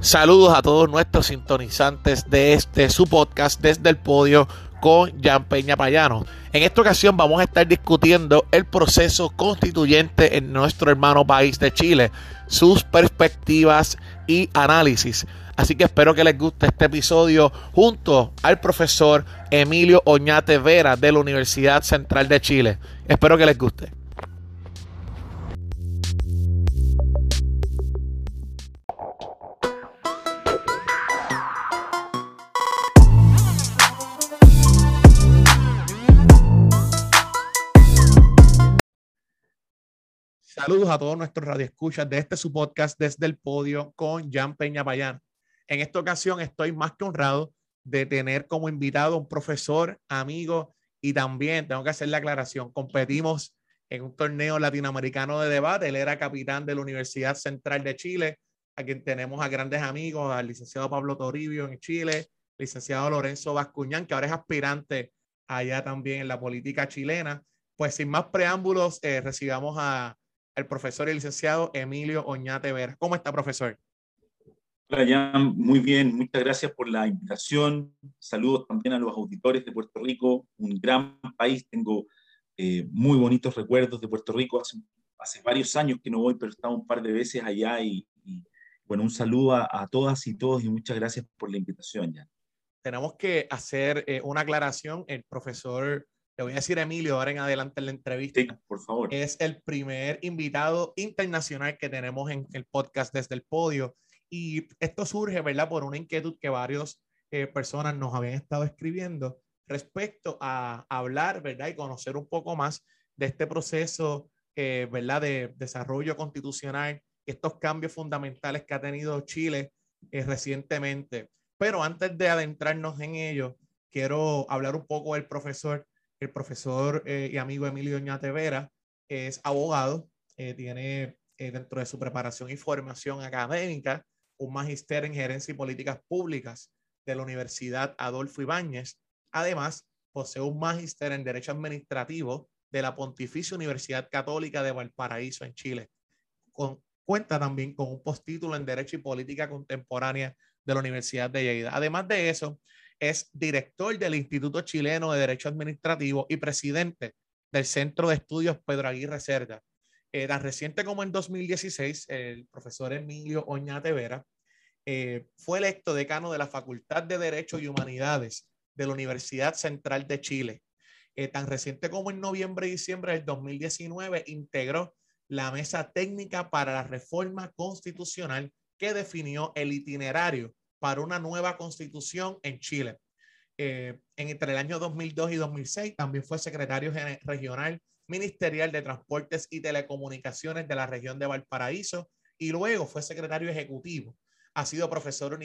Saludos a todos nuestros sintonizantes de este su podcast desde el podio con Jan Peña Payano. En esta ocasión vamos a estar discutiendo el proceso constituyente en nuestro hermano país de Chile, sus perspectivas y análisis. Así que espero que les guste este episodio junto al profesor Emilio Oñate Vera de la Universidad Central de Chile. Espero que les guste. Saludos a todos nuestros radioescuchas de este su podcast desde el podio con Jan Peña Payán. En esta ocasión estoy más que honrado de tener como invitado a un profesor, amigo y también tengo que hacer la aclaración, competimos en un torneo latinoamericano de debate, él era capitán de la Universidad Central de Chile, a quien tenemos a grandes amigos, al licenciado Pablo Toribio en Chile, licenciado Lorenzo Bascuñán, que ahora es aspirante allá también en la política chilena. Pues sin más preámbulos, eh, recibamos a el profesor y licenciado Emilio Oñate Vera. ¿Cómo está, profesor? Hola, Jan. Muy bien. Muchas gracias por la invitación. Saludos también a los auditores de Puerto Rico, un gran país. Tengo eh, muy bonitos recuerdos de Puerto Rico. Hace, hace, varios años que no voy, pero he estado un par de veces allá y, bueno, un saludo a, todas y todos y muchas gracias por la invitación, Jan. Tenemos que hacer eh, una aclaración. El profesor le voy a decir Emilio ahora en adelante en la entrevista. por favor. Es el primer invitado internacional que tenemos en el podcast desde el podio. Y esto surge, ¿verdad? Por una inquietud que varias eh, personas nos habían estado escribiendo respecto a hablar, ¿verdad? Y conocer un poco más de este proceso, eh, ¿verdad? De desarrollo constitucional, estos cambios fundamentales que ha tenido Chile eh, recientemente. Pero antes de adentrarnos en ello, quiero hablar un poco del profesor el profesor eh, y amigo Emilio Oñate Vera es abogado, eh, tiene eh, dentro de su preparación y formación académica un magíster en gerencia y políticas públicas de la Universidad Adolfo Ibáñez. Además, posee un magíster en derecho administrativo de la Pontificia Universidad Católica de Valparaíso en Chile. Cuenta también con un postítulo en Derecho y Política Contemporánea de la Universidad de Lleida. Además de eso, es director del Instituto Chileno de Derecho Administrativo y presidente del Centro de Estudios Pedro Aguirre Cerda. Eh, tan reciente como en 2016, el profesor Emilio Oñate Vera eh, fue electo decano de la Facultad de Derecho y Humanidades de la Universidad Central de Chile. Eh, tan reciente como en noviembre y diciembre del 2019, integró la mesa técnica para la reforma constitucional que definió el itinerario para una nueva constitución en Chile. Eh, entre el año 2002 y 2006 también fue secretario regional ministerial de Transportes y Telecomunicaciones de la región de Valparaíso y luego fue secretario ejecutivo. Ha sido profesor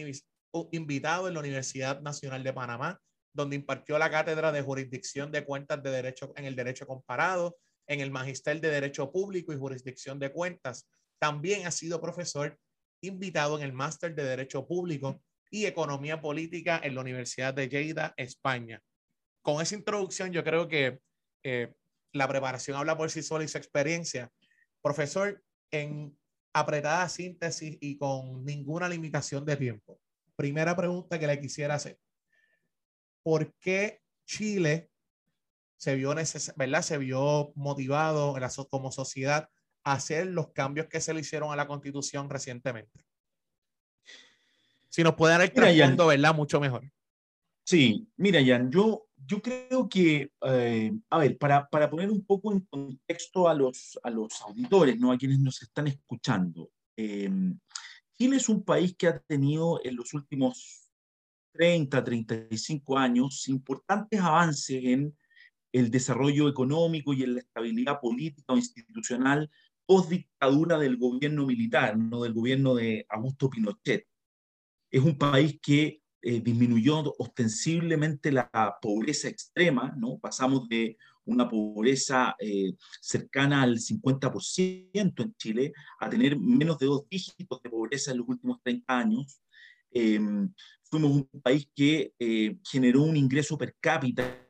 invitado en la Universidad Nacional de Panamá, donde impartió la cátedra de jurisdicción de cuentas de derecho en el derecho comparado, en el magister de derecho público y jurisdicción de cuentas. También ha sido profesor invitado en el máster de derecho público y Economía Política en la Universidad de Lleida, España. Con esa introducción, yo creo que eh, la preparación habla por sí sola y su experiencia. Profesor, en apretada síntesis y con ninguna limitación de tiempo. Primera pregunta que le quisiera hacer. ¿Por qué Chile se vio, ¿verdad? se vio motivado como sociedad hacer los cambios que se le hicieron a la constitución recientemente? Si nos puede dar el trasfondo, ¿verdad? Mucho mejor. Sí, mira, Jan, yo, yo creo que, eh, a ver, para, para, poner un poco en contexto a los, a los auditores, ¿no? A quienes nos están escuchando. Eh, Chile es un país que ha tenido en los últimos 30, 35 años importantes avances en el desarrollo económico y en la estabilidad política o institucional post dictadura del gobierno militar, no del gobierno de Augusto Pinochet es un país que eh, disminuyó ostensiblemente la pobreza extrema, ¿no? Pasamos de una pobreza eh, cercana al 50% en Chile a tener menos de dos dígitos de pobreza en los últimos 30 años. Em, fuimos un país que eh, generó un ingreso per cápita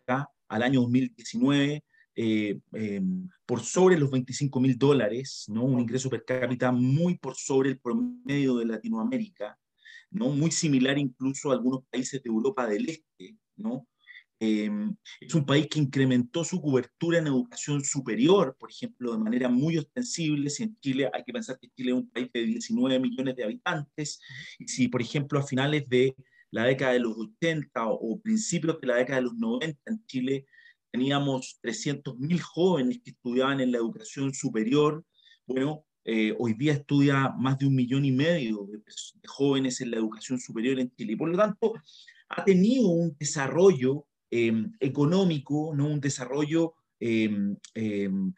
al año 2019 em, por sobre los 25 mil dólares, ¿no? un ingreso per cápita muy por sobre el promedio de Latinoamérica. ¿no? muy similar incluso a algunos países de Europa del Este. ¿no? Em, es un país que incrementó su cobertura en educación superior, por ejemplo, de manera muy ostensible. Si en Chile hay que pensar que Chile es un país de 19 millones de habitantes, y si, por ejemplo, a finales de la década de los 80 o, principios de la década de los 90 en Chile teníamos 300.000 jóvenes que estudiaban en la educación superior, bueno, eh, hoy día estudia más de un millón y medio de, jóvenes en la educación superior en Chile. Por lo tanto, ha tenido un desarrollo em, económico, ¿no? un desarrollo em, em,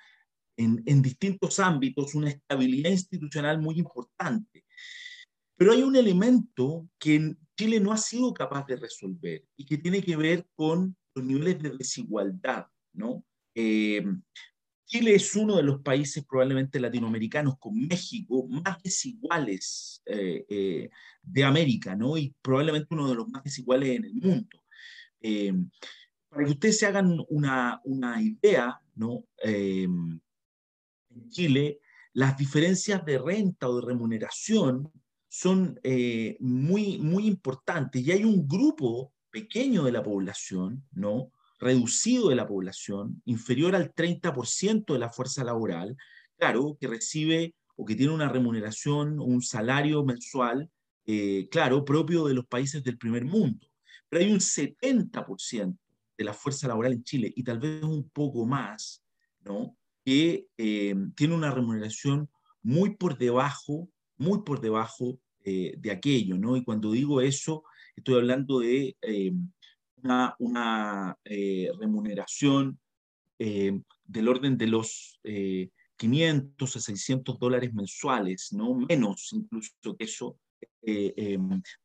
en, distintos ámbitos, una estabilidad institucional muy importante. Pero hay un elemento que Chile no ha sido capaz de resolver y que tiene que ver con los niveles de desigualdad, ¿no? Chile es uno de los países probablemente latinoamericanos con México más desiguales eh, eh, de América, ¿no? Y probablemente uno de los más desiguales en el mundo. Eh, para que ustedes se hagan una, una idea, ¿no? en Chile, las diferencias de renta o de remuneración son muy, muy importantes y hay un grupo pequeño de la población, ¿no? reducido de la población, inferior al 30% de la fuerza laboral, claro, que recibe o que tiene una remuneración, un salario mensual, eh, claro, propio de los países del primer mundo. Pero hay un 70% de la fuerza laboral en Chile, y tal vez un poco más, ¿no? que eh, tiene una remuneración muy por debajo, muy por debajo eh, de aquello, ¿no? Y cuando digo eso, estoy hablando de una, eh, remuneración eh, del orden de los 500 eh, a 600 dólares mensuales, ¿no? menos incluso que eso,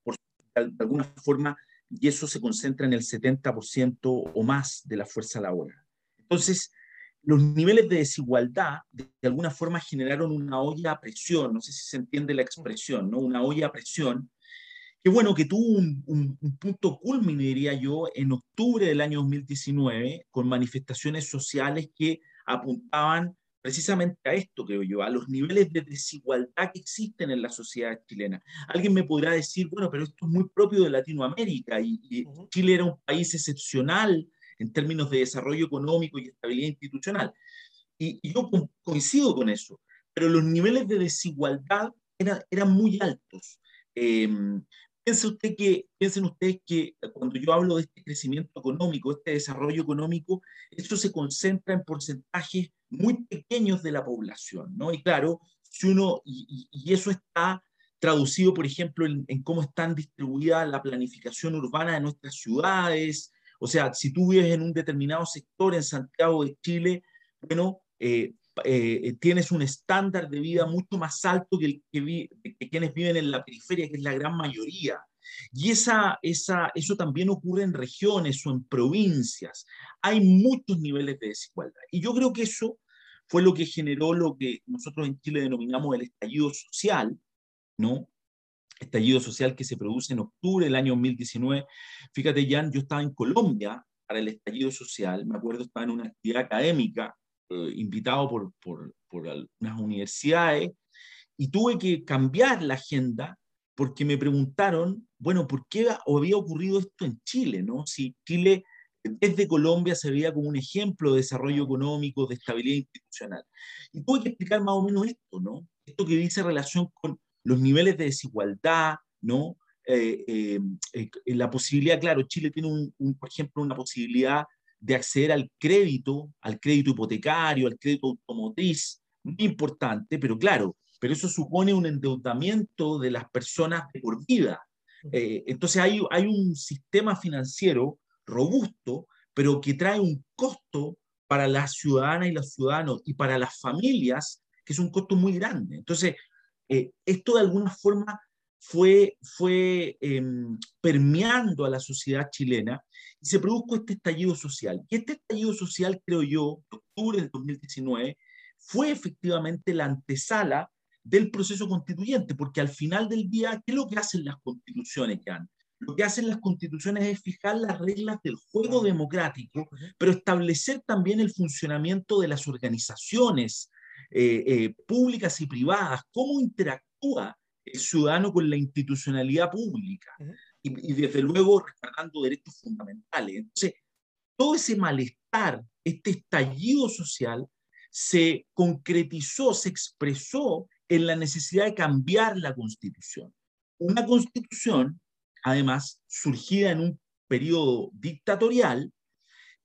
por, de alguna forma, y eso se concentra en el 70% o más de la fuerza laboral. Entonces, los niveles de desigualdad de, alguna forma generaron una olla a presión, no sé si se entiende la expresión, ¿no? una olla a presión Qué bueno que tuvo un, punto culmine, diría yo, en octubre del año 2019, con manifestaciones sociales que apuntaban precisamente a esto, creo yo, a los niveles de desigualdad que existen en la sociedad chilena. Alguien me podrá decir, bueno, pero esto es muy propio de Latinoamérica y, Chile era un país excepcional en términos de desarrollo económico y estabilidad institucional. Y, yo coincido con eso, pero los niveles de desigualdad eran muy altos. Em, usted que, piensen ustedes que cuando yo hablo de este crecimiento económico, este desarrollo económico, esto se concentra en porcentajes muy pequeños de la población, ¿no? Y claro, si uno, y, eso está traducido, por ejemplo, en, cómo están distribuidas la planificación urbana de nuestras ciudades, o sea, si tú vives en un determinado sector en Santiago de Chile, bueno, eh, eh, tienes un estándar de vida mucho más alto que, el que, quienes viven en la periferia, que es la gran mayoría. Y esa, esa, eso también ocurre en regiones o en provincias. Hay muchos niveles de desigualdad. Y yo creo que eso fue lo que generó lo que nosotros en Chile denominamos el estallido social, ¿no? Estallido social que se produce en octubre del año 2019. Fíjate, Jan, yo estaba en Colombia para el estallido social, me acuerdo, estaba en una actividad académica eh, invitado por, por, por unas universidades y tuve que cambiar la agenda porque me preguntaron, bueno, ¿por qué había ocurrido esto en Chile? ¿no? Si Chile desde Colombia se veía como un ejemplo de desarrollo económico, de estabilidad institucional. Y tuve que explicar más o menos esto, ¿no? Esto que dice relación con los niveles de desigualdad, ¿no? Eh, eh, la posibilidad, claro, Chile tiene, un, por ejemplo, una posibilidad de acceder al crédito, al crédito hipotecario, al crédito automotriz, muy importante, pero claro, pero eso supone un endeudamiento de las personas de por vida. Eh, entonces hay, hay un sistema financiero robusto, pero que trae un costo para las ciudadanas y los ciudadanos y para las familias, que es un costo muy grande. Entonces, eh, esto de alguna forma fue, fue em, permeando a la sociedad chilena y se produjo este estallido social. Y este estallido social, creo yo, de octubre del 2019, fue efectivamente la antesala del proceso constituyente, porque al final del día, ¿qué es lo que hacen las constituciones, Jan? Lo que hacen las constituciones es fijar las reglas del juego democrático, pero establecer también el funcionamiento de las organizaciones eh, eh, públicas y privadas, cómo interactúa el ciudadano con la institucionalidad pública y, desde luego respetando derechos fundamentales. Entonces, todo ese malestar, este estallido social, se concretizó, se expresó en la necesidad de cambiar la constitución. Una constitución, además, surgida en un periodo dictatorial,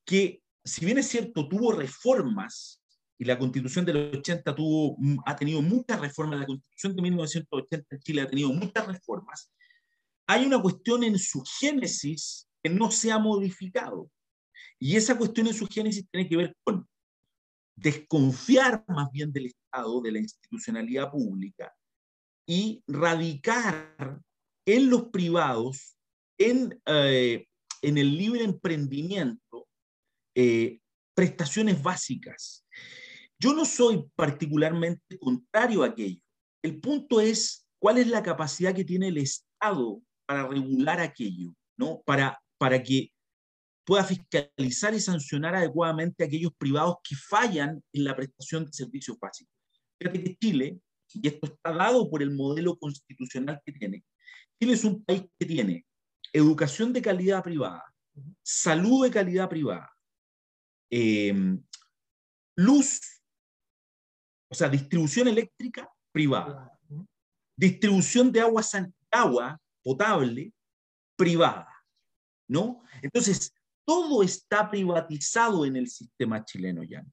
que, si bien es cierto, tuvo reformas, y la constitución del 80 tuvo, ha tenido muchas reformas, la constitución de 1980 en Chile ha tenido muchas reformas, hay una cuestión en su génesis que no se ha modificado. Y esa cuestión en su génesis tiene que ver con desconfiar más bien del Estado, de la institucionalidad pública, y radicar en los privados, en, eh, en el libre emprendimiento, eh, prestaciones básicas. Yo no soy particularmente contrario a aquello. El punto es cuál es la capacidad que tiene el Estado para regular aquello, ¿no? Para, para que pueda fiscalizar y sancionar adecuadamente a aquellos privados que fallan en la prestación de servicios básicos. Fíjate que Chile, y esto está dado por el modelo constitucional que tiene, Chile es un país que tiene educación de calidad privada, salud de calidad privada, em, luz, o sea, distribución eléctrica privada, distribución de agua, agua potable privada, ¿no? Entonces, todo está privatizado en el sistema chileno ya.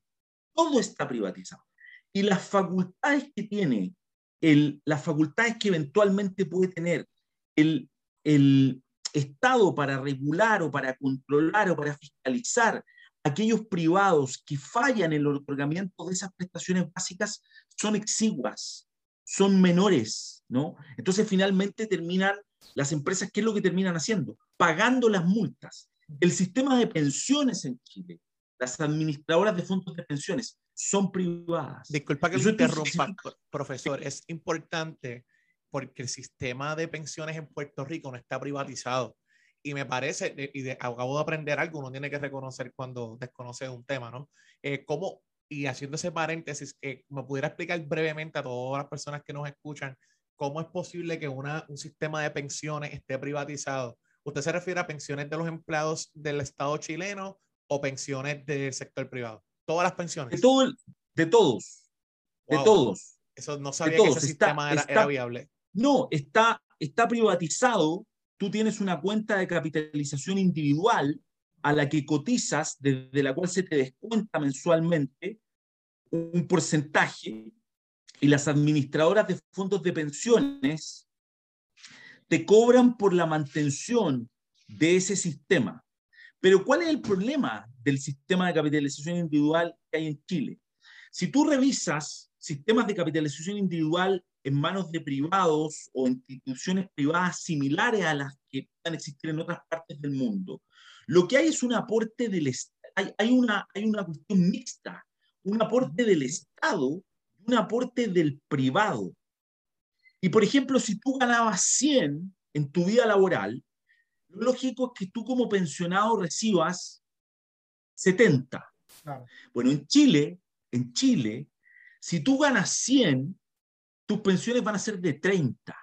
Todo está privatizado. Y las facultades que tiene, el, las facultades que eventualmente puede tener el, el Estado para regular o para controlar o para fiscalizar aquellos privados que fallan en el otorgamiento de esas prestaciones básicas son exiguas, son menores, ¿no? Entonces finalmente terminan las empresas, ¿qué es lo que terminan haciendo? Pagando las multas. El sistema de pensiones en Chile, las administradoras de fondos de pensiones son privadas. Disculpa que lo interrumpa, profesor. Es importante porque el sistema de pensiones en Puerto Rico no está privatizado. Y me parece, y acabo de aprender algo, uno tiene que reconocer cuando desconoce un tema, ¿no? Eh, ¿Cómo, y haciendo ese paréntesis, eh, me pudiera explicar brevemente a todas las personas que nos escuchan, cómo es posible que una, un sistema de pensiones esté privatizado? ¿Usted se refiere a pensiones de los empleados del Estado chileno o pensiones del sector privado? Todas las pensiones. De, todo, de todos. De todos. Eso no sabía que ese sistema era viable. No, está, está privatizado. Tú tienes una cuenta de capitalización individual a la que cotizas, desde la cual se te descuenta mensualmente un porcentaje, y las administradoras de fondos de pensiones te cobran por la mantención de ese sistema. Pero ¿cuál es el problema del sistema de capitalización individual que hay en Chile? Si tú revisas sistemas de capitalización individual en manos de privados o instituciones privadas similares a las que puedan existir en otras partes del mundo, lo que hay es un aporte del hay, hay, una, hay una cuestión mixta, un aporte del Estado y un aporte del privado. Y por ejemplo, si tú ganabas 100 en tu vida laboral, lo lógico es que tú como pensionado recibas 70. Bueno, en Chile, en Chile, si tú ganas 100, tus pensiones van a ser de 30.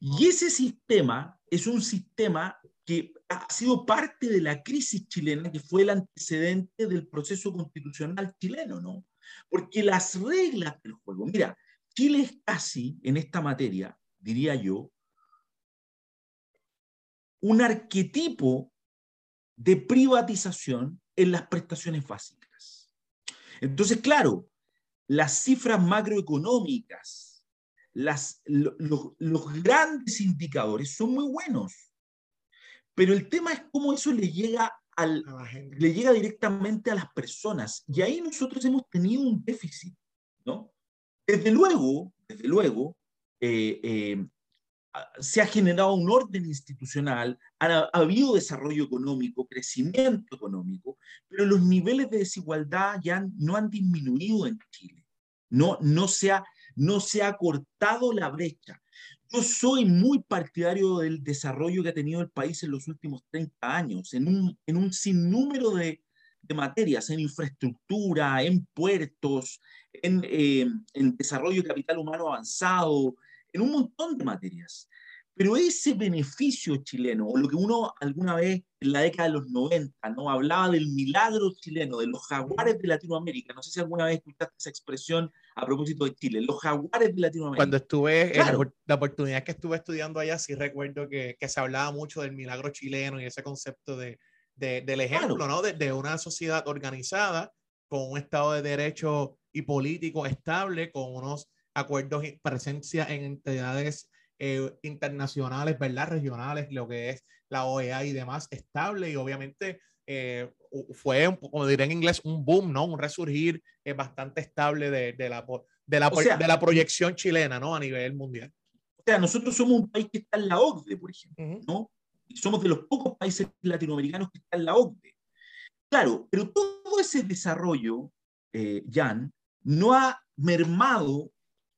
Y ese sistema es un sistema que ha sido parte de la crisis chilena, que fue el antecedente del proceso constitucional chileno, ¿no? Porque las reglas del juego, mira, Chile es casi, en esta materia, diría yo, un arquetipo de privatización en las prestaciones básicas. Entonces, claro, las cifras macroeconómicas, las, los, grandes indicadores son muy buenos, pero el tema es cómo eso le llega, al, le llega directamente a las personas. Y ahí nosotros hemos tenido un déficit, ¿no? Desde luego, desde luego, eh, eh, se ha generado un orden institucional, ha, habido desarrollo económico, crecimiento económico, pero los niveles de desigualdad ya no han disminuido en Chile. No, no, se ha, no se ha cortado la brecha. Yo soy muy partidario del desarrollo que ha tenido el país en los últimos 30 años, en un, en un sinnúmero de, de materias, en infraestructura, en puertos, en, eh, en desarrollo de capital humano avanzado, en un montón de materias. Pero ese beneficio chileno, o lo que uno alguna vez en la década de los 90, ¿no? hablaba del milagro chileno, de los jaguares de Latinoamérica, no sé si alguna vez escuchaste esa expresión a propósito de Chile, los jaguares de Latinoamérica. Cuando estuve, en la, oportunidad que estuve estudiando allá, sí recuerdo que, que, se hablaba mucho del milagro chileno y ese concepto de, de del ejemplo, ¿no? De, de una sociedad organizada con un Estado de Derecho y político estable, con unos acuerdos y presencia en entidades eh, internacionales, ¿verdad? Regionales, lo que es la OEA y demás, estable y obviamente eh, fue, como diré en inglés, un boom, ¿no? Un resurgir eh, bastante estable de, de la, de, la, de la proyección chilena, ¿no? A nivel mundial. O sea, nosotros somos un país que está en la OCDE, por ejemplo, ¿no? Y somos de los pocos países latinoamericanos que están en la OCDE. Claro, pero todo ese desarrollo, Jan, no ha mermado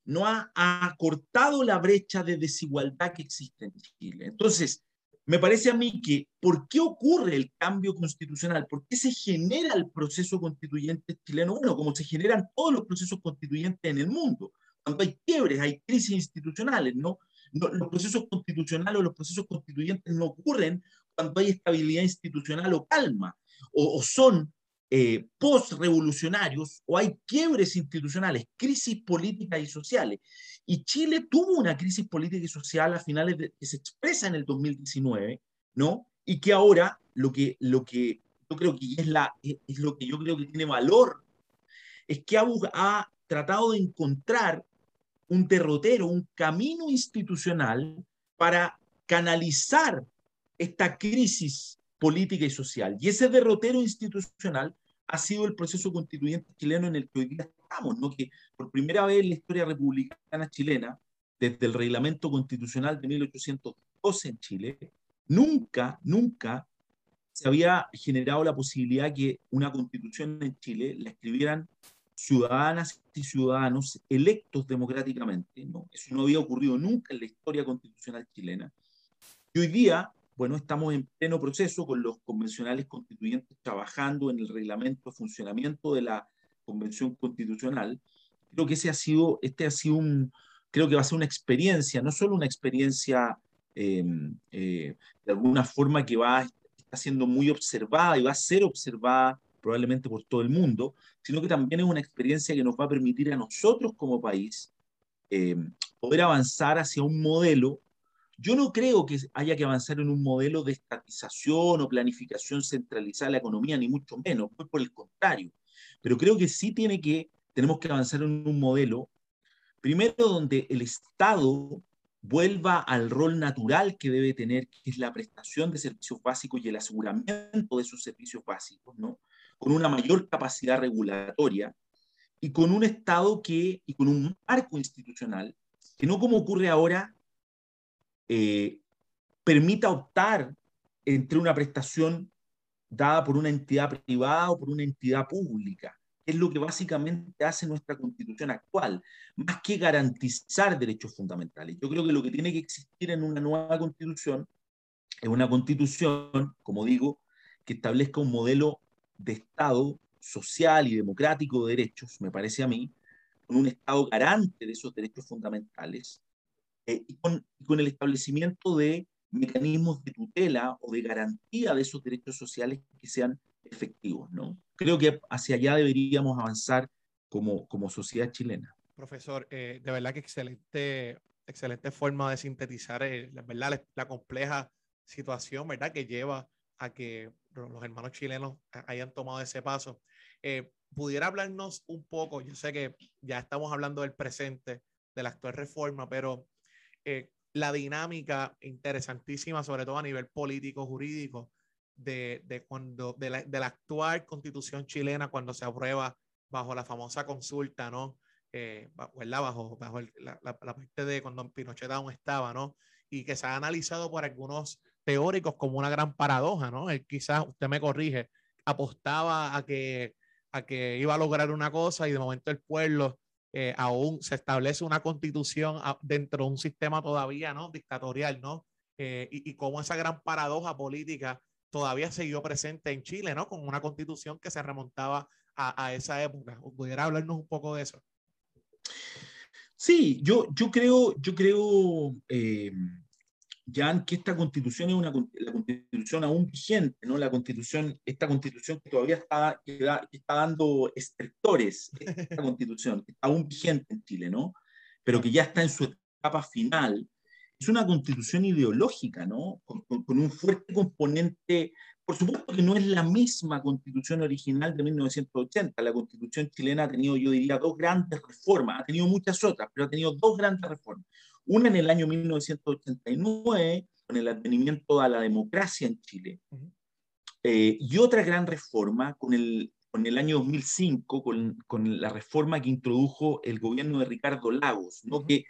no ha, acortado la brecha de desigualdad que existe en Chile. Entonces, me parece a mí que, ¿por qué ocurre el cambio constitucional? ¿Por qué se genera el proceso constituyente chileno? Bueno, como se generan todos los procesos constituyentes en el mundo. Cuando hay quiebres, hay crisis institucionales, ¿no? los procesos constitucionales o los procesos constituyentes no ocurren cuando hay estabilidad institucional o calma, o, o son eh, post-revolucionarios o hay quiebres institucionales, crisis políticas y sociales. Y Chile tuvo una crisis política y social a finales de, que se expresa en el 2019, ¿no? Y que ahora lo que, lo que yo creo que es, la, es lo que yo creo que tiene valor, es que ha, ha tratado de encontrar un derrotero, un camino institucional para canalizar esta crisis política y social. Y ese derrotero institucional ha sido el proceso constituyente chileno en el que hoy día estamos, ¿no? que por primera vez en la historia republicana chilena, desde el reglamento constitucional de 1812 en Chile, nunca, nunca se había generado la posibilidad que una constitución en Chile la escribieran ciudadanas y ciudadanos electos democráticamente. ¿no? Eso no había ocurrido nunca en la historia constitucional chilena. Y hoy día bueno, estamos en pleno proceso con los convencionales constituyentes trabajando en el reglamento de funcionamiento de la Convención Constitucional. Creo que ese ha sido, este ha sido un, creo que va a ser una experiencia, no solo una experiencia em, eh, de alguna forma que va, está siendo muy observada y va a ser observada probablemente por todo el mundo, sino que también es una experiencia que nos va a permitir a nosotros como país em, poder avanzar hacia un modelo yo no creo que haya que avanzar en un modelo de estatización o planificación centralizada de la economía, ni mucho menos, pues por el contrario. Pero creo que sí tiene que, tenemos que avanzar en un modelo, primero donde el Estado vuelva al rol natural que debe tener, que es la prestación de servicios básicos y el aseguramiento de esos servicios básicos, ¿no? Con una mayor capacidad regulatoria y con un Estado que, y con un marco institucional, que no como ocurre ahora, eh, permita optar entre una prestación dada por una entidad privada o por una entidad pública. Es lo que básicamente hace nuestra constitución actual, más que garantizar derechos fundamentales. Yo creo que lo que tiene que existir en una nueva constitución es una constitución, como digo, que establezca un modelo de Estado social y democrático de derechos, me parece a mí, con un Estado garante de esos derechos fundamentales, eh, y, con, con, el establecimiento de mecanismos de tutela o de garantía de esos derechos sociales que sean efectivos. ¿no? Creo que hacia allá deberíamos avanzar como, como sociedad chilena. Profesor, eh, de verdad que excelente, excelente forma de sintetizar eh, la, ¿verdad? La, compleja situación ¿verdad? que lleva a que los hermanos chilenos hayan tomado ese paso. ¿Pudiera hablarnos un poco? Yo sé que ya estamos hablando del presente, de la actual reforma, pero eh, la dinámica interesantísima, sobre todo a nivel político, jurídico, de, de cuando, de la, de la, actual constitución chilena cuando se aprueba bajo la famosa consulta, ¿no? Eh, bajo, bajo la, la, parte de cuando Pinochet aún estaba, ¿no? Y que se ha analizado por algunos teóricos como una gran paradoja, ¿no? Él quizás, usted me corrige, apostaba a que, a que iba a lograr una cosa y de momento el pueblo eh, aún se establece una constitución dentro de un sistema todavía no dictatorial, ¿no? Eh, y, y cómo esa gran paradoja política todavía siguió presente en Chile, ¿no? Con una constitución que se remontaba a, a esa época. ¿Pudiera hablarnos un poco de eso? Sí, yo, yo creo, yo creo eh, Jan, que esta constitución es una la constitución aún vigente, ¿no? La constitución, esta constitución que todavía está, está dando estertores, esta constitución, que está aún vigente en Chile, ¿no? Pero que ya está en su etapa final, es una constitución ideológica, ¿no? Con, con, un fuerte componente, por supuesto que no es la misma constitución original de 1980, la constitución chilena ha tenido, yo diría, dos grandes reformas, ha tenido muchas otras, pero ha tenido dos grandes reformas. Una en el año 1989, con el advenimiento a la democracia en Chile, eh, y otra gran reforma con el, con el año 2005, con, con, la reforma que introdujo el gobierno de Ricardo Lagos, ¿no? que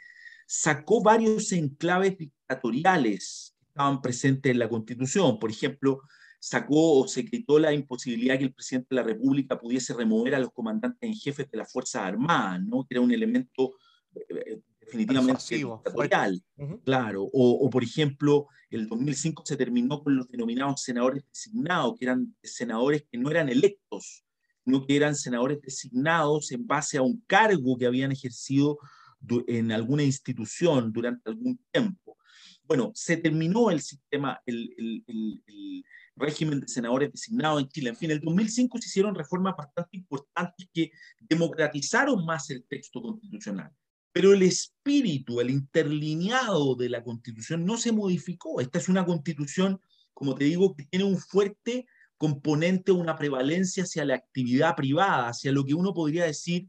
sacó varios enclaves dictatoriales que estaban presentes en la Constitución. Por ejemplo, sacó o se quitó la imposibilidad que el presidente de la República pudiese remover a los comandantes en jefes de las Fuerzas Armadas, ¿no? que era un elemento eh, definitivamente dictatorial. Claro, o, o, por ejemplo, el 2005 se terminó con los denominados senadores designados, que eran senadores que no eran electos, sino que eran senadores designados en base a un cargo que habían ejercido en alguna institución durante algún tiempo. Bueno, se terminó el sistema, el, el, el, régimen de senadores designados en Chile. En fin, en el 2005 se hicieron reformas bastante importantes que democratizaron más el texto constitucional. Pero el espíritu, el interlineado de la constitución no se modificó. Esta es una constitución, como te digo, que tiene un fuerte componente, una prevalencia hacia la actividad privada, hacia lo que uno podría decir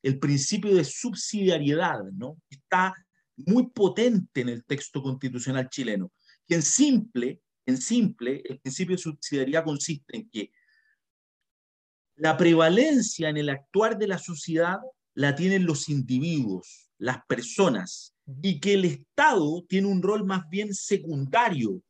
el principio de subsidiariedad, ¿no? Está muy potente en el texto constitucional chileno, en simple, en simple, el principio de subsidiariedad consiste en que la prevalencia en el actuar de la sociedad la tienen los individuos, las personas, y que el Estado tiene un rol más bien secundario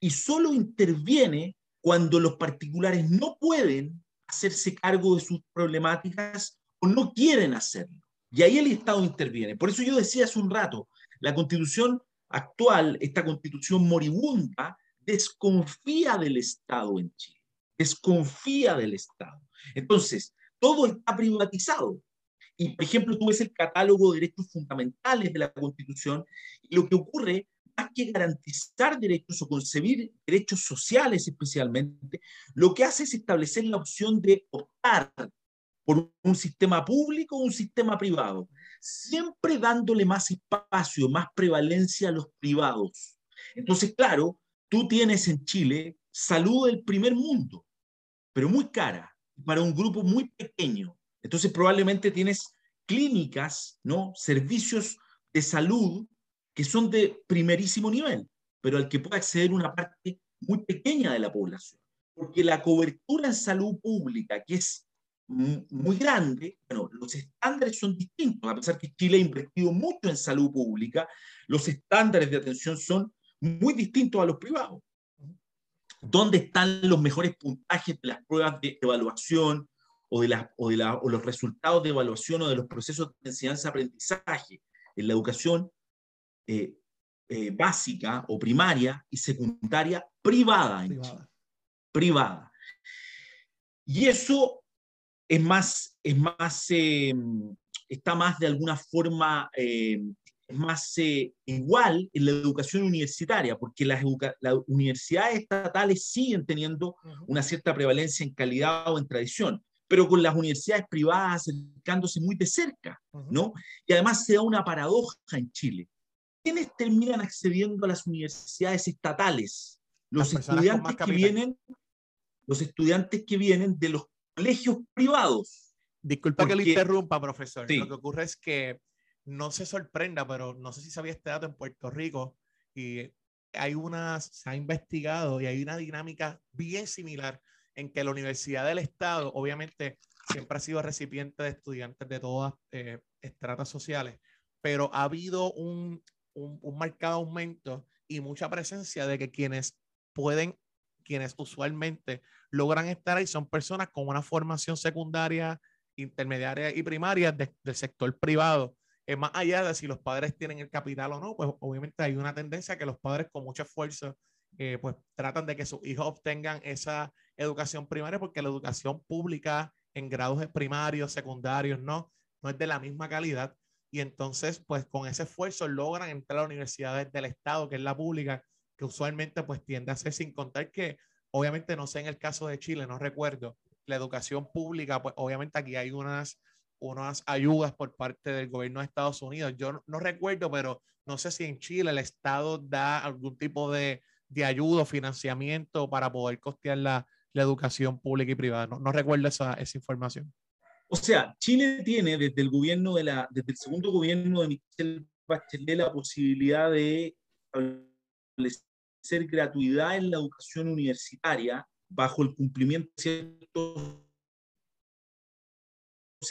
y solo interviene cuando los particulares no pueden hacerse cargo de sus problemáticas o no quieren hacerlo. Y ahí el Estado interviene. Por eso yo decía hace un rato, la constitución actual, esta constitución moribunda, desconfía del Estado en Chile, desconfía del Estado. Entonces, todo está privatizado. Y, por ejemplo, tú ves el catálogo de derechos fundamentales de la Constitución lo que ocurre, más que garantizar derechos o concebir derechos sociales especialmente, lo que hace es establecer la opción de optar por un sistema público o un sistema privado, siempre dándole más espacio, más prevalencia a los privados. Entonces, claro, tú tienes en Chile salud del primer mundo, pero muy cara, para un grupo muy pequeño. Entonces probablemente tienes clínicas, ¿no? Servicios de salud que son de primerísimo nivel, pero al que puede acceder una parte muy pequeña de la población. Porque la cobertura en salud pública, que es muy grande, bueno, los estándares son distintos, a pesar que Chile ha invertido mucho en salud pública, los estándares de atención son muy distintos a los privados. ¿Dónde están los mejores puntajes de las pruebas de evaluación? O, de o, de la, o los resultados de evaluación o de los procesos de enseñanza-aprendizaje en la educación eh, eh, básica o primaria y secundaria privada, privada. privada. Y eso es más, es más eh, está más de alguna forma, es más igual en la educación universitaria, porque las, las universidades estatales siguen teniendo una cierta prevalencia en calidad o en tradición pero con las universidades privadas acercándose muy de cerca, ¿no? Y además se da una paradoja en Chile. ¿Quiénes terminan accediendo a las universidades estatales? Los estudiantes que vienen, los estudiantes que vienen de los colegios privados. Disculpa que le interrumpa, profesor. Lo que ocurre es que no se sorprenda, pero no sé si sabía este dato en Puerto Rico y hay una, se ha investigado y hay una dinámica bien similar en que la Universidad del Estado, obviamente, siempre ha sido recipiente de estudiantes de todas eh, estratas sociales, pero ha habido un, un, un, marcado aumento y mucha presencia de que quienes pueden, quienes usualmente logran estar ahí son personas con una formación secundaria, intermediaria y primaria del sector privado. Es más allá de si los padres tienen el capital o no, pues obviamente hay una tendencia que los padres con mucho esfuerzo eh, pues tratan de que sus hijos obtengan esa educación primaria porque la educación pública en grados primarios, secundarios, no, no es de la misma calidad. y entonces pues con ese esfuerzo logran entrar a la universidad del Estado, que es la pública, que usualmente pues tiende a ser sin contar que obviamente no sé en el caso de Chile, no recuerdo, la educación pública, pues obviamente aquí hay unas, unas ayudas por parte del gobierno de Estados Unidos. Yo no, recuerdo, pero no sé si en Chile el Estado da algún tipo de, de ayuda financiamiento para poder costear la, la educación pública y privada. No, no recuerdo esa, esa información. O sea, Chile tiene desde el gobierno de la, desde el segundo gobierno de Michelle Bachelet la posibilidad de establecer gratuidad en la educación universitaria bajo el cumplimiento de ciertos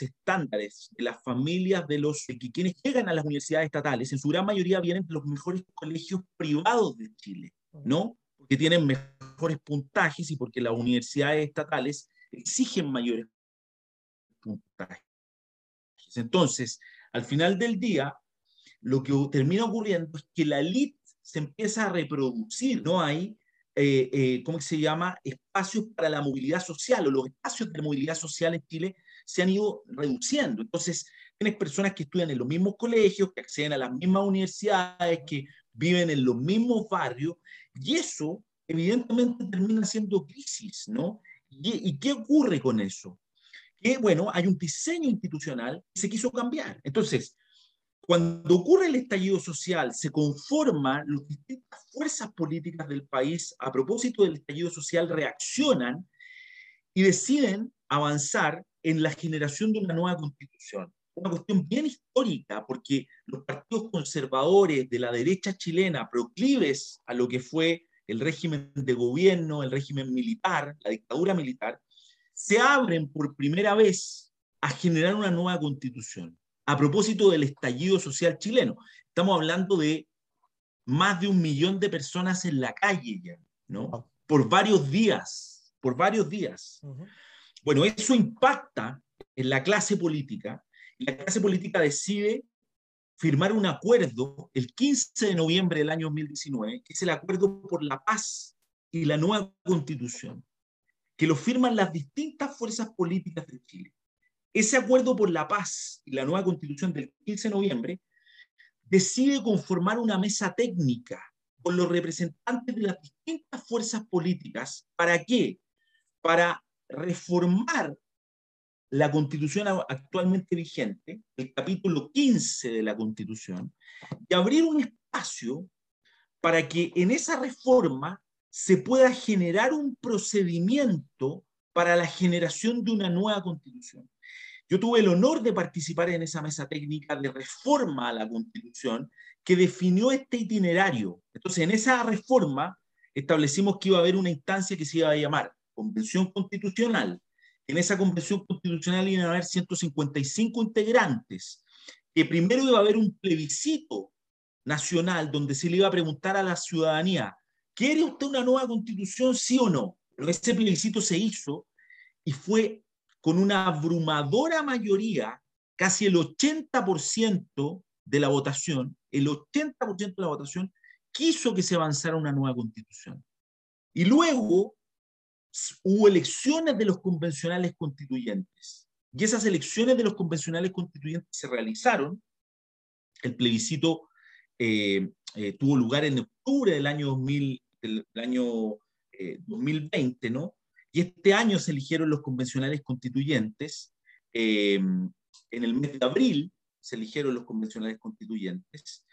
estándares de las familias de los que quienes llegan a las universidades estatales, en su gran mayoría vienen de los mejores colegios privados de Chile, ¿no? Porque tienen mejores puntajes y porque las universidades estatales exigen mayores puntajes. Entonces, al final del día, lo que termina ocurriendo es que la elite se empieza a reproducir, no hay, eh, eh, ¿cómo se llama?, espacios para la movilidad social, o los espacios de movilidad social en Chile se han ido reduciendo. Entonces, tienes personas que estudian en los mismos colegios, que acceden a las mismas universidades, que viven en los mismos barrios, y eso evidentemente termina siendo crisis, ¿no? ¿Y, qué ocurre con eso? Que, bueno, hay un diseño institucional que se quiso cambiar. Entonces, cuando ocurre el estallido social, se conforman las distintas fuerzas políticas del país a propósito del estallido social, reaccionan y deciden avanzar en la generación de una nueva constitución. Una cuestión bien histórica, porque los partidos conservadores de la derecha chilena, proclives a lo que fue el régimen de gobierno, el régimen militar, la dictadura militar, se abren por primera vez a generar una nueva constitución a propósito del estallido social chileno. Estamos hablando de más de un millón de personas en la calle ya, ¿no? Por varios días, por varios días. Bueno, eso impacta en la clase política. La clase política decide firmar un acuerdo el 15 de noviembre del año 2019, que es el Acuerdo por la Paz y la Nueva Constitución, que lo firman las distintas fuerzas políticas de Chile. Ese acuerdo por la paz y la nueva constitución del 15 de noviembre decide conformar una mesa técnica con los representantes de las distintas fuerzas políticas. ¿Para qué? Para reformar la constitución actualmente vigente, el capítulo 15 de la constitución, y abrir un espacio para que en esa reforma se pueda generar un procedimiento para la generación de una nueva constitución. Yo tuve el honor de participar en esa mesa técnica de reforma a la Constitución que definió este itinerario. Entonces, en esa reforma establecimos que iba a haber una instancia que se iba a llamar Convención Constitucional. En esa Convención Constitucional iban a haber 155 integrantes, que primero iba a haber un plebiscito nacional donde se le iba a preguntar a la ciudadanía, ¿quiere usted una nueva constitución, sí o no? Pero ese plebiscito se hizo y fue con una abrumadora mayoría, casi el 80% de la votación, el 80% de la votación quiso que se avanzara una nueva constitución. Y luego hubo elecciones de los convencionales constituyentes. Y esas elecciones de los convencionales constituyentes se realizaron. El plebiscito eh, eh, tuvo lugar en octubre del año, 2000, del, año 2020, eh, ¿no? Y este año se eligieron los convencionales constituyentes. Eh, en el mes de abril se eligieron los convencionales constituyentes.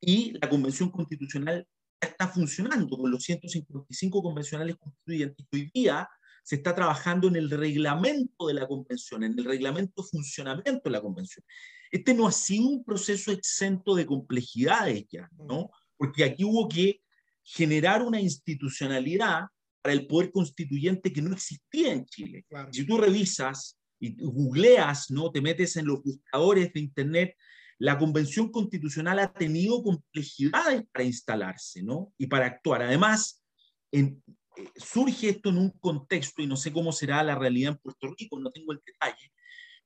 Y la convención constitucional está funcionando con los 155 convencionales constituyentes. Hoy día se está trabajando en el reglamento de la convención, en el reglamento de funcionamiento de la convención. Este no ha sido un proceso exento de complejidades ya, ¿no? Porque aquí hubo que generar una institucionalidad para el poder constituyente que no existía en Chile. Si tú revisas y googleas, ¿no? te metes en los buscadores de Internet, la Convención Constitucional ha tenido complejidades para instalarse ¿no? y para actuar. Además, en, eh, surge esto en un contexto, y no sé cómo será la realidad en Puerto Rico, no tengo el detalle,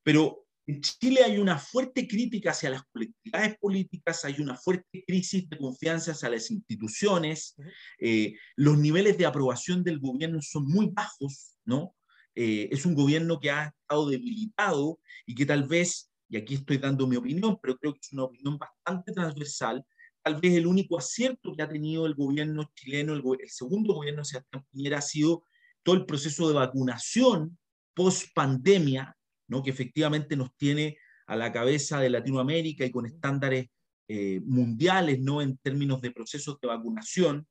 pero en Chile hay una fuerte crítica hacia las colectividades políticas, hay una fuerte crisis de confianza hacia las instituciones, eh, los niveles de aprobación del gobierno son muy bajos, ¿no? Eh, es un gobierno que ha estado debilitado y que tal vez y aquí estoy dando mi opinión, pero creo que es una opinión bastante transversal, tal vez el único acierto que ha tenido el gobierno chileno, el, segundo gobierno de Sebastián Piñera, ha sido todo el proceso de vacunación post pandemia, ¿no? que efectivamente nos tiene a la cabeza de Latinoamérica y con estándares eh, mundiales ¿no? en términos de procesos de vacunación.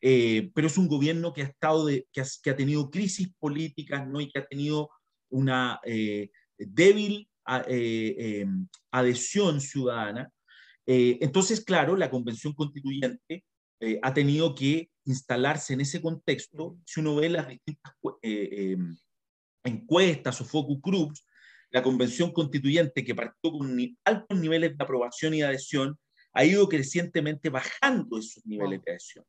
Eh, pero es un gobierno que ha, estado de, que, ha, tenido crisis políticas ¿no? y que ha tenido una eh, débil em, adhesión ciudadana. entonces, claro, la convención constituyente ha tenido que instalarse en ese contexto. Si uno ve las distintas em, encuestas o focus groups, la convención constituyente, que partió con altos niveles de aprobación y adhesión, ha ido crecientemente bajando esos niveles de adhesión.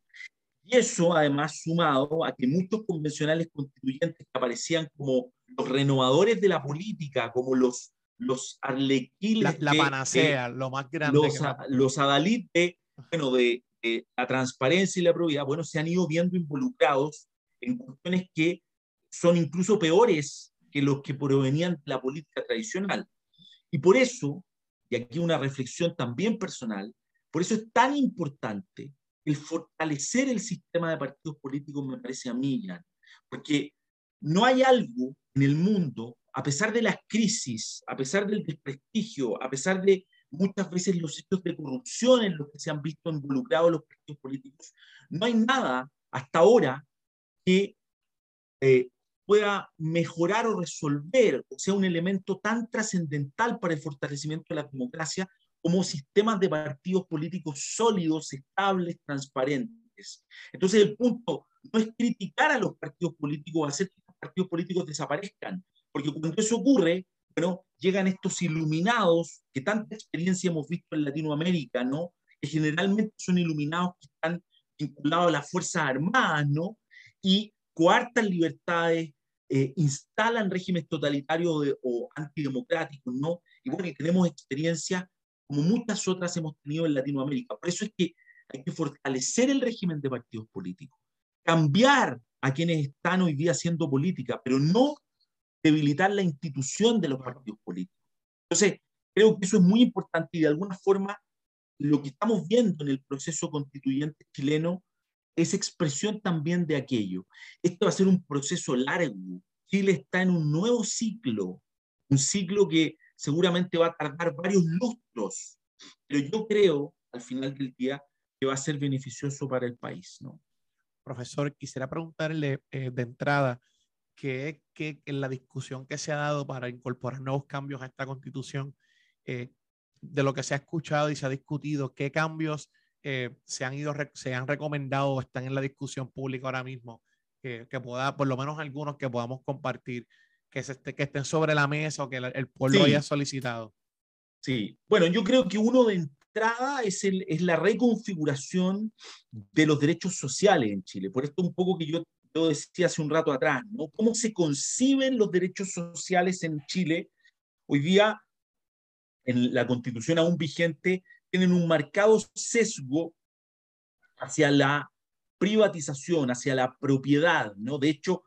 Y eso, además, sumado a que muchos convencionales constituyentes que aparecían como los renovadores de la política, como los, los arlequiles. La, panacea, lo más grande. Los, los adalid de, bueno, de, de, la transparencia y la probidad, bueno, se han ido viendo involucrados en cuestiones que son incluso peores que los que provenían de la política tradicional. Y por eso, y aquí una reflexión también personal, por eso es tan importante el fortalecer el sistema de partidos políticos, me parece a mí, porque no hay algo en el mundo, a pesar de las crisis, a pesar del desprestigio, a pesar de muchas veces los hechos de corrupción en los que se han visto involucrados los partidos políticos, no hay nada hasta ahora que eh, pueda mejorar o resolver, o sea, un elemento tan trascendental para el fortalecimiento de la democracia como sistemas de partidos políticos sólidos, estables, transparentes. Entonces, el punto no es criticar a los partidos políticos hacer que los partidos políticos desaparezcan, porque cuando eso ocurre, bueno, llegan estos iluminados, que tanta experiencia hemos visto en Latinoamérica, ¿no? Que generalmente son iluminados que están vinculados a las Fuerzas Armadas, ¿no? Y coartan libertades, eh, instalan regímenes totalitarios o antidemocráticos, ¿no? Y bueno, y tenemos experiencias como muchas otras hemos tenido en Latinoamérica. Por eso es que hay que fortalecer el régimen de partidos políticos, cambiar a quienes están hoy día haciendo política, pero no debilitar la institución de los partidos políticos. Entonces, creo que eso es muy importante y de alguna forma lo que estamos viendo en el proceso constituyente chileno es expresión también de aquello. Esto va a ser un proceso largo. Chile está en un nuevo ciclo, un ciclo que seguramente va a tardar varios lustros, pero yo creo al final del día que va a ser beneficioso para el país. ¿no? Profesor, quisiera preguntarle eh, de entrada, que, que en la discusión que se ha dado para incorporar nuevos cambios a esta constitución, eh, de lo que se ha escuchado y se ha discutido, ¿qué cambios eh, se han ido, se han recomendado o están en la discusión pública ahora mismo, que, que pueda, por lo menos algunos que podamos compartir, que, se que estén sobre la mesa o que el, pueblo haya solicitado. Sí, bueno, yo creo que uno de entrada es, el, es la reconfiguración de los derechos sociales en Chile. Por esto un poco que yo, yo decía hace un rato atrás, ¿no? ¿Cómo se conciben los derechos sociales en Chile? Hoy día, en la constitución aún vigente, tienen un marcado sesgo hacia la privatización, hacia la propiedad, ¿no? De hecho,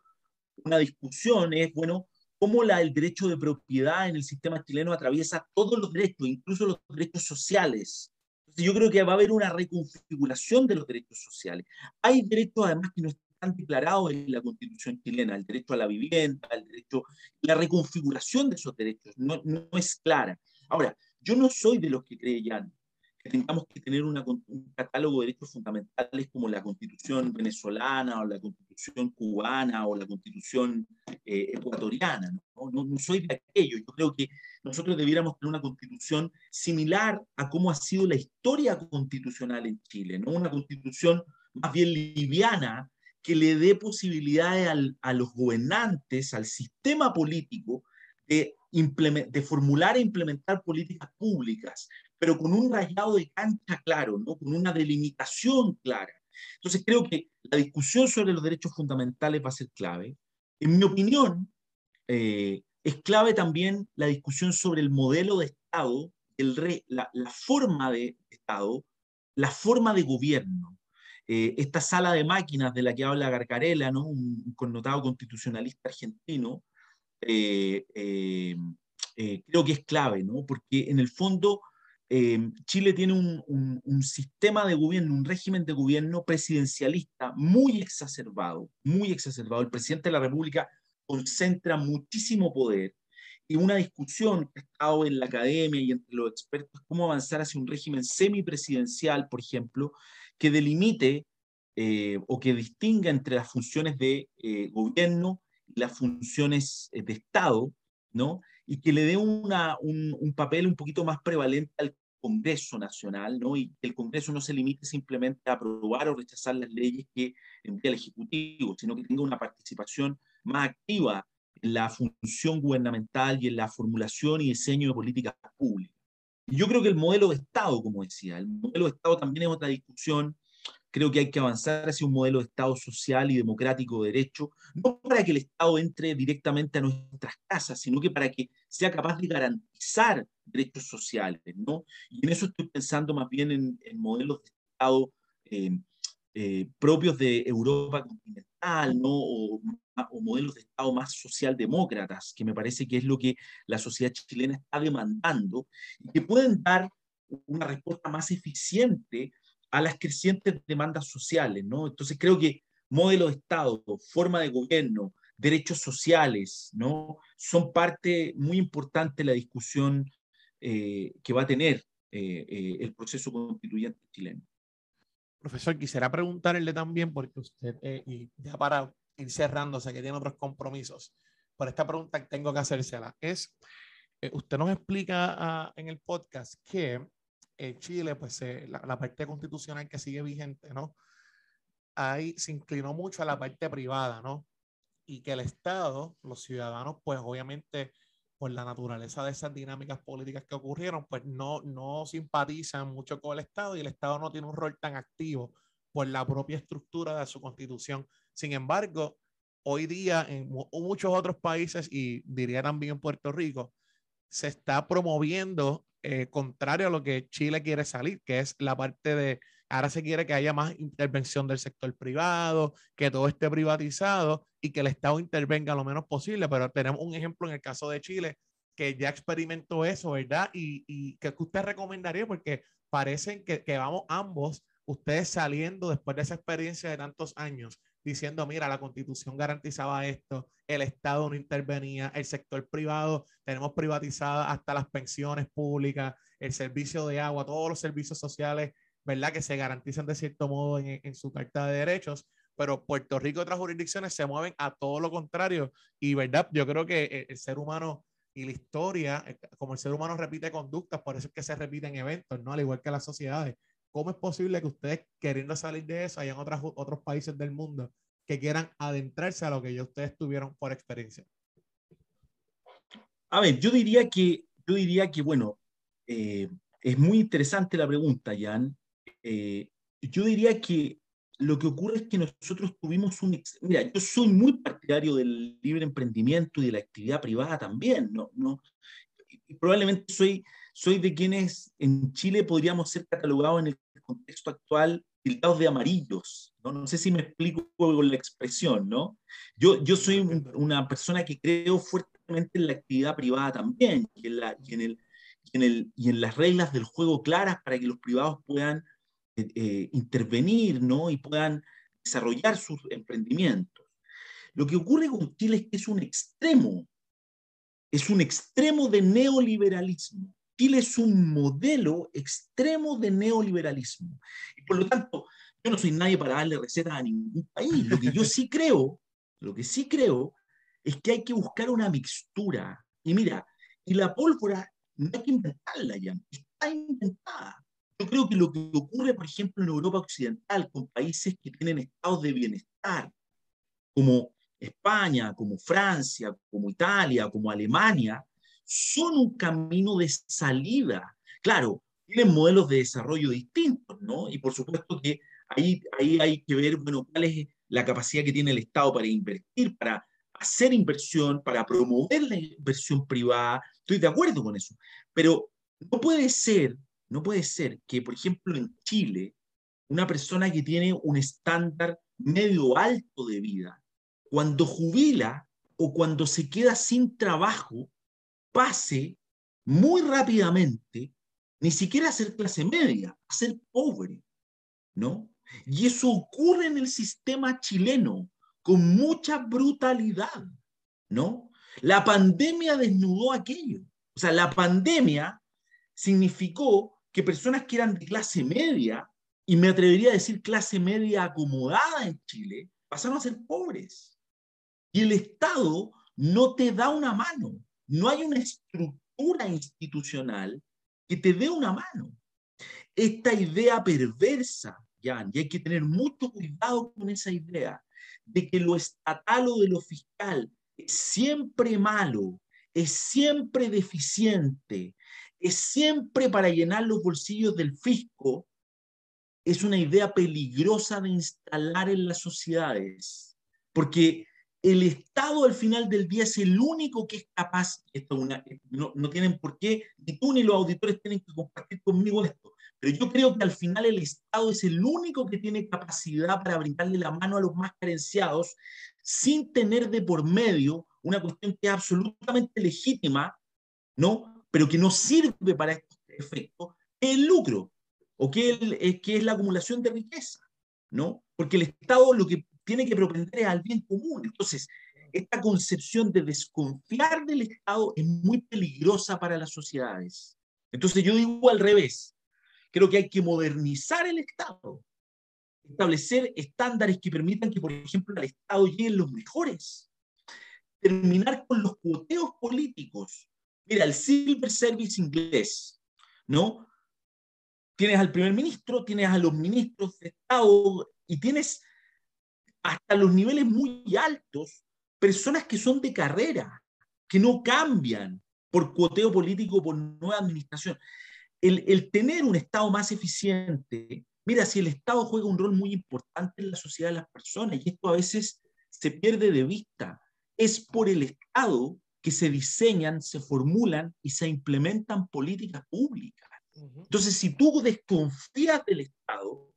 una discusión es, bueno, cómo la, el derecho de propiedad en el sistema chileno atraviesa todos los derechos, incluso los derechos sociales. Entonces, yo creo que va a haber una reconfiguración de los derechos sociales. Hay derechos además que no están declarados en la constitución chilena, el derecho a la vivienda, el derecho, la reconfiguración de esos derechos no, no es clara. Ahora, yo no soy de los que creen que tengamos que tener una, un catálogo de derechos fundamentales como la constitución venezolana o la constitución cubana o la constitución eh, ecuatoriana. ¿no? No, no soy de aquello. Yo creo que nosotros debiéramos tener una constitución similar a cómo ha sido la historia constitucional en Chile, ¿no? una constitución más bien liviana que le dé posibilidades a los gobernantes, al sistema político, de, formular e implementar políticas públicas, pero con un rayado de cancha claro, ¿no? con una delimitación clara. Entonces creo que la discusión sobre los derechos fundamentales va a ser clave. En mi opinión, eh, es clave también la discusión sobre el modelo de Estado, la, forma de Estado, la forma de gobierno. Eh, esta sala de máquinas de la que habla Garcarela, ¿no? un, connotado constitucionalista argentino, eh, eh, creo que es clave, ¿no? Porque en el fondo Chile tiene un, un, sistema de gobierno, un régimen de gobierno presidencialista muy exacerbado, muy exacerbado. El presidente de la República concentra muchísimo poder y una discusión que ha estado en la academia y entre los expertos cómo avanzar hacia un régimen semipresidencial, por ejemplo, que delimite eh, o que distinga entre las funciones de eh, gobierno y las funciones eh, de Estado, ¿no? Y que le dé una, un, un, papel un poquito más prevalente al Congreso Nacional, ¿no? Y que el Congreso no se limite simplemente a aprobar o rechazar las leyes que envía el Ejecutivo, sino que tenga una participación más activa la función gubernamental y en la formulación y diseño de políticas públicas. Yo creo que el modelo de Estado, como decía, el modelo de Estado también es otra discusión. Creo que hay que avanzar hacia un modelo de Estado social y democrático de derecho, no para que el Estado entre directamente a nuestras casas, sino que para que sea capaz de garantizar derechos sociales, ¿no? Y en eso estoy pensando más bien en, modelos de Estado eh, eh, propios de Europa continental, ¿no? O, modelos de Estado más socialdemócratas, que me parece que es lo que la sociedad chilena está demandando, y que pueden dar una respuesta más eficiente a las crecientes demandas sociales, ¿no? Entonces creo que modelo de Estado, forma de gobierno, derechos sociales, ¿no? Son parte muy importante de la discusión eh, que va a tener eh, el proceso constituyente chileno. Profesor, quisiera preguntarle también, porque usted, eh, y ya para ir cerrándose, que tiene otros compromisos, por esta pregunta tengo que hacérsela, es, eh, usted nos explica ah, en el podcast que eh, Chile, pues la, parte constitucional que sigue vigente, ¿no? Ahí se inclinó mucho a la parte privada, ¿no? Y que el Estado, los ciudadanos, pues obviamente por la naturaleza de esas dinámicas políticas que ocurrieron, pues no, no simpatizan mucho con el Estado y el Estado no tiene un rol tan activo por la propia estructura de su constitución. Sin embargo, hoy día en muchos otros países y diría también en Puerto Rico, se está promoviendo eh, contrario a lo que Chile quiere salir, que es la parte de, ahora se quiere que haya más intervención del sector privado, que todo esté privatizado y que el Estado intervenga lo menos posible, pero tenemos un ejemplo en el caso de Chile que ya experimentó eso, ¿verdad? Y, y que usted recomendaría, porque parecen que, que vamos ambos, ustedes saliendo después de esa experiencia de tantos años, diciendo, mira, la constitución garantizaba esto, el Estado no intervenía, el sector privado, tenemos privatizadas hasta las pensiones públicas, el servicio de agua, todos los servicios sociales, ¿verdad? Que se garantizan de cierto modo en, en su carta de derechos, pero Puerto Rico y otras jurisdicciones se mueven a todo lo contrario. Y, ¿verdad? Yo creo que el, el ser humano y la historia, eh, como el ser humano repite conductas, por eso es que se repiten eventos, ¿no? Al igual que las sociedades. ¿Cómo es posible que ustedes, queriendo salir de eso, hayan otras, otros países del mundo que quieran adentrarse a lo que ya ustedes tuvieron por experiencia? A ver, yo diría que, yo diría que bueno, eh, es muy interesante la pregunta, Jan. Eh, yo diría que lo que ocurre es que nosotros tuvimos un... Mira, yo soy muy partidario del libre emprendimiento y de la actividad privada también, ¿no? ¿no? Probablemente soy soy de quienes en Chile podríamos ser catalogados en el contexto actual tildados de amarillos. ¿no? no sé si me explico con la expresión, ¿no? Yo, yo soy una persona que creo fuertemente en la actividad privada también y en, la, y en, el, y en, el, y en las reglas del juego claras para que los privados puedan eh, eh, intervenir ¿no? y puedan desarrollar sus emprendimientos. Lo que ocurre con Chile es que es un extremo, es un extremo de neoliberalismo. Chile es un modelo extremo de neoliberalismo. Y por lo tanto, yo no soy nadie para darle receta a ningún país. Lo que yo sí creo, lo que sí creo, es que hay que buscar una mixtura. Y mira, y la pólvora no hay que inventarla ya, está inventada. Creo que lo que ocurre, por ejemplo, en Europa Occidental, con países que tienen estados de bienestar, como España, como Francia, como Italia, como Alemania, son un camino de salida. Claro, tienen modelos de desarrollo distintos, ¿no? Y por supuesto que ahí, ahí hay que ver, bueno, cuál es la capacidad que tiene el Estado para invertir, para hacer inversión, para promover la inversión privada. Estoy de acuerdo con eso. Pero no puede ser, no puede ser que, por ejemplo, en Chile, una persona que tiene un estándar medio alto de vida, cuando jubila o cuando se queda sin trabajo, pase muy rápidamente ni siquiera a ser clase media, a ser pobre, ¿no? Y eso ocurre en el sistema chileno con mucha brutalidad, ¿no? La pandemia desnudó aquello. O sea, la pandemia significó que personas que eran de clase media, y me atrevería a decir clase media acomodada en Chile, pasaron a ser pobres. Y el Estado no te da una mano. No hay una estructura institucional que te dé una mano. Esta idea perversa, Jan, y hay que tener mucho cuidado con esa idea, de que lo estatal o de lo fiscal es siempre malo, es siempre deficiente, es siempre para llenar los bolsillos del fisco, es una idea peligrosa de instalar en las sociedades, porque el Estado al final del día es el único que es capaz, esto no, no, tienen por qué, ni tú ni los auditores tienen que compartir conmigo esto, pero yo creo que al final el Estado es el único que tiene capacidad para brindarle la mano a los más carenciados sin tener de por medio una cuestión que es absolutamente legítima, ¿no? Pero que no sirve para estos efectos, el lucro, o es, que es la acumulación de riqueza, ¿no? Porque el Estado lo que tiene que propender es al bien común. Entonces, esta concepción de desconfiar del Estado es muy peligrosa para las sociedades. Entonces, yo digo al revés. Creo que hay que modernizar el Estado, establecer estándares que permitan que, por ejemplo, al Estado lleguen los mejores, terminar con los cuoteos políticos. Mira, el Silver Service inglés, ¿no? Tienes al primer ministro, tienes a los ministros de Estado y tienes hasta los niveles muy altos personas que son de carrera, que no cambian por cuoteo político, por nueva administración. El, el tener un Estado más eficiente, mira, si el Estado juega un rol muy importante en la sociedad de las personas, y esto a veces se pierde de vista, es por el Estado que se diseñan, se formulan y se implementan políticas públicas. Entonces, si tú desconfías del Estado,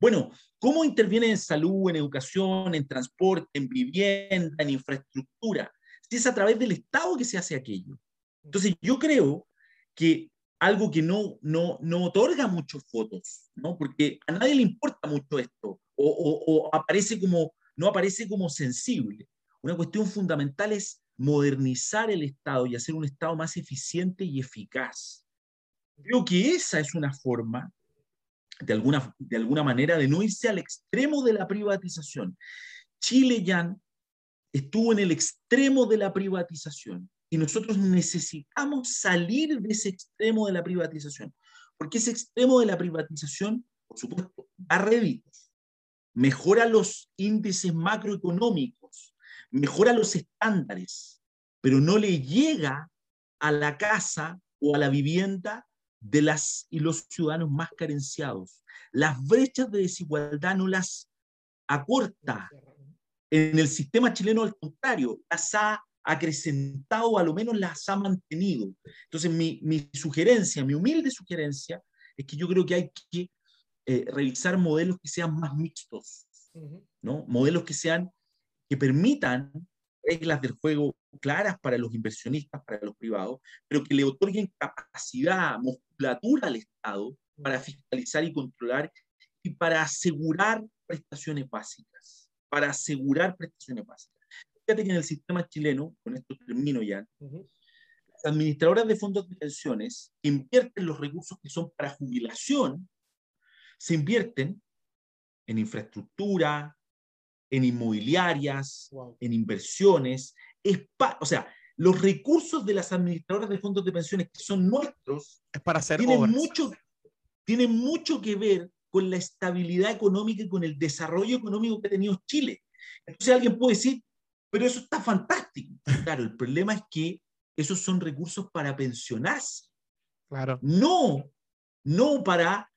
bueno, ¿cómo interviene en salud, en educación, en transporte, en vivienda, en infraestructura? Si es a través del Estado que se hace aquello. Entonces, yo creo que algo que no, no, no otorga muchos votos, ¿no? Porque a nadie le importa mucho esto, o, o aparece como, no aparece como sensible. Una cuestión fundamental es modernizar el Estado y hacer un Estado más eficiente y eficaz. Creo que esa es una forma, de alguna, de alguna manera, de no irse al extremo de la privatización. Chile ya estuvo en el extremo de la privatización y nosotros necesitamos salir de ese extremo de la privatización, porque ese extremo de la privatización, por supuesto, da réditos, mejora los índices macroeconómicos, mejora los estándares, pero no le llega a la casa o a la vivienda de las y los ciudadanos más carenciados. Las brechas de desigualdad no las acorta. En el sistema chileno, al contrario, las ha acrecentado o a lo menos las ha mantenido. Entonces, mi, mi sugerencia, mi humilde sugerencia, es que yo creo que hay que eh, revisar modelos que sean más mixtos, ¿no? Modelos que sean que permitan reglas del juego claras para los inversionistas, para los privados, pero que le otorguen capacidad, musculatura al Estado para fiscalizar y controlar y para asegurar prestaciones básicas, para asegurar prestaciones básicas. Fíjate que en el sistema chileno, con esto termino ya, las administradoras de fondos de pensiones invierten los recursos que son para jubilación, se invierten en infraestructura, en inmobiliarias, en inversiones. o sea, los recursos de las administradoras de fondos de pensiones que son nuestros es para hacer tienen mucho, tienen mucho que ver con la estabilidad económica y con el desarrollo económico que ha tenido Chile. Entonces alguien puede decir, pero eso está fantástico. Claro, el problema es que esos son recursos para pensionarse. Claro. No, no para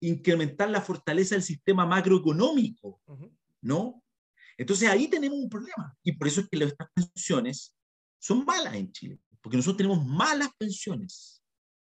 incrementar la fortaleza del sistema macroeconómico, ¿no? Entonces ahí tenemos un problema y por eso es que las pensiones son malas en Chile, porque nosotros tenemos malas pensiones.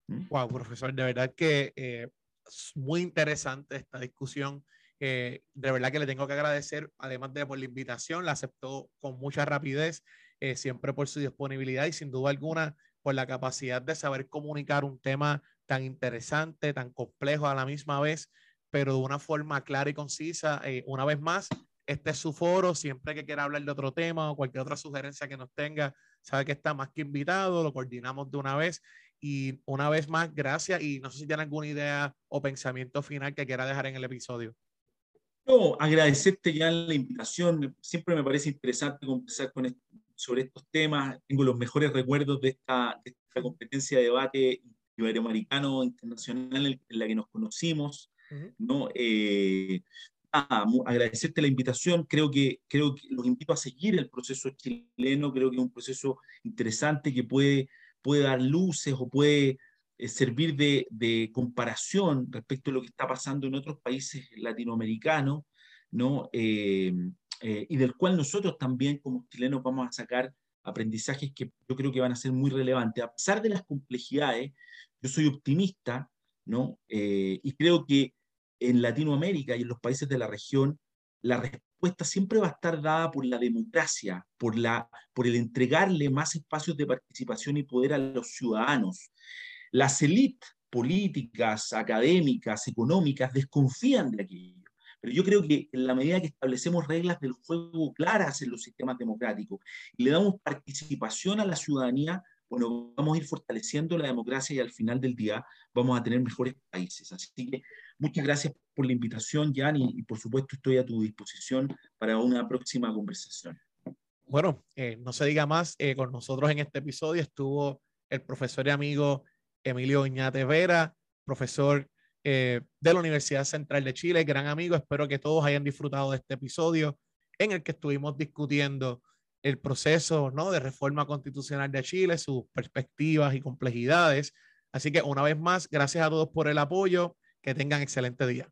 Wow, ¿Mm? profesor, de verdad que eh, es muy interesante esta discusión. de verdad que le tengo que agradecer, además de por la invitación, la aceptó con mucha rapidez, eh, siempre por su disponibilidad y sin duda alguna por la capacidad de saber comunicar un tema tan interesante, tan complejo a la misma vez, pero de una forma clara y concisa. Eh, una vez más, este es su foro, siempre que quiera hablar de otro tema o cualquier otra sugerencia que nos tenga, sabe que está más que invitado, lo coordinamos de una vez. Y una vez más, gracias. Y no sé si tiene alguna idea o pensamiento final que quiera dejar en el episodio. No, agradecerte ya la invitación. Siempre me parece interesante conversar con sobre estos temas. Tengo los mejores recuerdos de esta, competencia de debate iberoamericano internacional en la que nos conocimos. ¿no? Eh, agradecerte la invitación. Creo que, creo que los invito a seguir el proceso chileno. Creo que es un proceso interesante que puede, puede dar luces o puede eh, servir de, comparación respecto a lo que está pasando en otros países latinoamericanos, ¿no? Eh, eh, y del cual nosotros también como chilenos vamos a sacar aprendizajes que yo creo que van a ser muy relevantes. A pesar de las complejidades, yo soy optimista, ¿no? Eh, y creo que en Latinoamérica y en los países de la región, la respuesta siempre va a estar dada por la democracia, por, la, por el entregarle más espacios de participación y poder a los ciudadanos. Las élites políticas, académicas, económicas desconfían de aquello. Pero yo creo que en la medida que establecemos reglas del juego claras en los sistemas democráticos y le damos participación a la ciudadanía, bueno, vamos a ir fortaleciendo la democracia y al final del día vamos a tener mejores países. Así que muchas gracias por la invitación, Jan, y, por supuesto estoy a tu disposición para una próxima conversación. Bueno, eh, no se diga más, eh, con nosotros en este episodio estuvo el profesor y amigo Emilio Iñate Vera, profesor eh, de la Universidad Central de Chile, gran amigo. Espero que todos hayan disfrutado de este episodio en el que estuvimos discutiendo el proceso ¿no? de reforma constitucional de Chile, sus perspectivas y complejidades. Así que una vez más, gracias a todos por el apoyo. Que tengan excelente día.